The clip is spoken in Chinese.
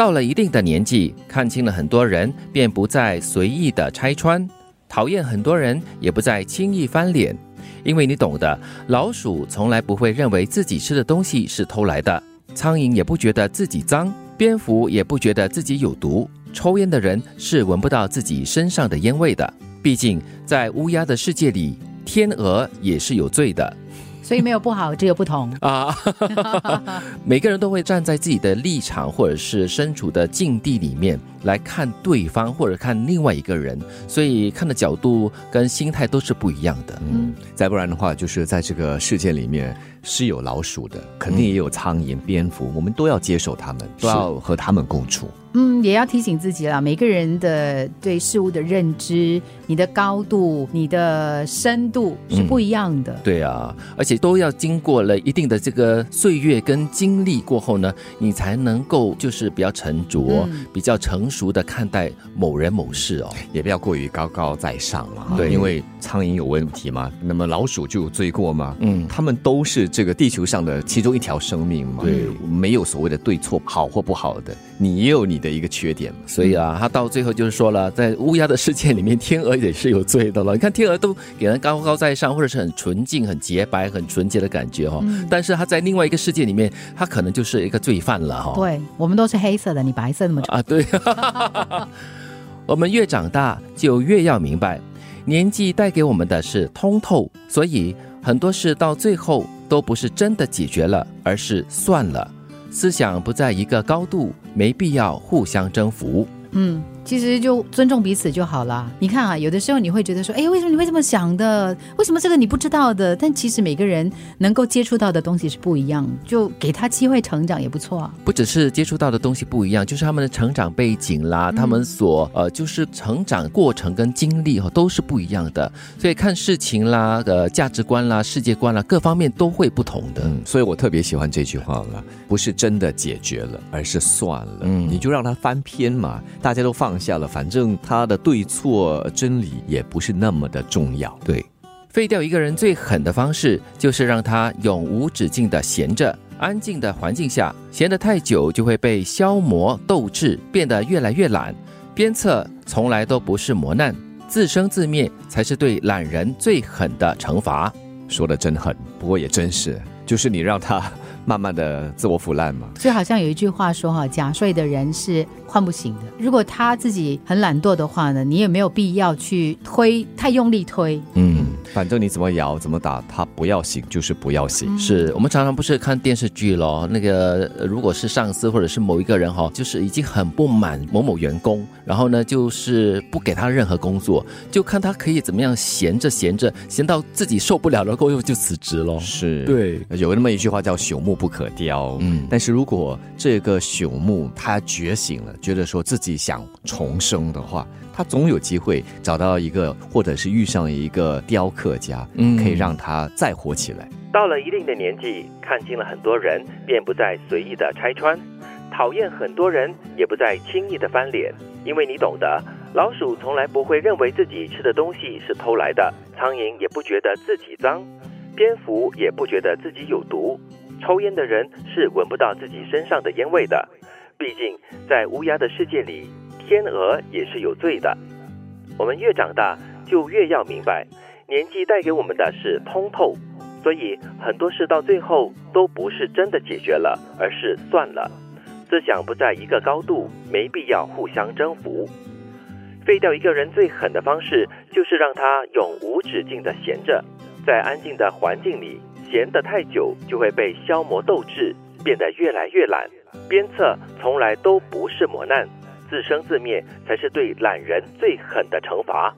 到了一定的年纪，看清了很多人，便不再随意的拆穿；讨厌很多人，也不再轻易翻脸。因为你懂得，老鼠从来不会认为自己吃的东西是偷来的，苍蝇也不觉得自己脏，蝙蝠也不觉得自己有毒。抽烟的人是闻不到自己身上的烟味的。毕竟，在乌鸦的世界里，天鹅也是有罪的。所以没有不好，只有不同啊！每个人都会站在自己的立场，或者是身处的境地里面来看对方，或者看另外一个人，所以看的角度跟心态都是不一样的。嗯，再不然的话，就是在这个世界里面是有老鼠的，肯定也有苍蝇、蝙蝠，我们都要接受他们，都要和他们共处。嗯，也要提醒自己啦，每个人的对事物的认知、你的高度、你的深度是不一样的。对啊，而且都要经过了一定的这个岁月跟经历过后呢，你才能够就是比较沉着、比较成熟的看待某人某事哦，也不要过于高高在上了。对，因为苍蝇有问题嘛，那么老鼠就有罪过吗？嗯，他们都是这个地球上的其中一条生命嘛。对，没有所谓的对错、好或不好的，你也有你。的一个缺点，所以啊，他到最后就是说了，在乌鸦的世界里面，天鹅也是有罪的了。你看，天鹅都给人高高在上，或者是很纯净、很洁白、很纯洁的感觉哈。但是他在另外一个世界里面，他可能就是一个罪犯了哈。对我们都是黑色的，你白色那么啊？对。我们越长大，就越要明白，年纪带给我们的是通透，所以很多事到最后都不是真的解决了，而是算了。思想不在一个高度，没必要互相征服。嗯。其实就尊重彼此就好了。你看啊，有的时候你会觉得说，哎，为什么你会这么想的？为什么这个你不知道的？但其实每个人能够接触到的东西是不一样，就给他机会成长也不错啊。不只是接触到的东西不一样，就是他们的成长背景啦，他们所呃就是成长过程跟经历哈都是不一样的，所以看事情啦、呃价值观啦、世界观啦各方面都会不同的。所以我特别喜欢这句话了，不是真的解决了，而是算了。嗯，你就让他翻篇嘛，大家都放。下了，反正他的对错真理也不是那么的重要。对，废掉一个人最狠的方式，就是让他永无止境的闲着。安静的环境下，闲得太久就会被消磨斗志，变得越来越懒。鞭策从来都不是磨难，自生自灭才是对懒人最狠的惩罚。说的真狠，不过也真是，就是你让他慢慢的自我腐烂嘛。就好像有一句话说哈，假睡的人是。唤不醒的。如果他自己很懒惰的话呢，你也没有必要去推，太用力推。嗯，反正你怎么摇怎么打，他不要醒就是不要醒。是我们常常不是看电视剧咯，那个如果是上司或者是某一个人哈，就是已经很不满某某员工，然后呢就是不给他任何工作，就看他可以怎么样闲着闲着，闲到自己受不了了，过后就辞职咯。是，对，有那么一句话叫朽木不可雕。嗯，但是如果这个朽木他觉醒了。觉得说自己想重生的话，他总有机会找到一个，或者是遇上一个雕刻家，嗯，可以让他再活起来。到了一定的年纪，看清了很多人，便不再随意的拆穿；讨厌很多人，也不再轻易的翻脸。因为你懂得，老鼠从来不会认为自己吃的东西是偷来的，苍蝇也不觉得自己脏，蝙蝠也不觉得自己有毒，抽烟的人是闻不到自己身上的烟味的。毕竟，在乌鸦的世界里，天鹅也是有罪的。我们越长大，就越要明白，年纪带给我们的是通透，所以很多事到最后都不是真的解决了，而是算了。思想不在一个高度，没必要互相征服。废掉一个人最狠的方式，就是让他永无止境的闲着，在安静的环境里闲得太久，就会被消磨斗志，变得越来越懒。鞭策从来都不是磨难，自生自灭才是对懒人最狠的惩罚。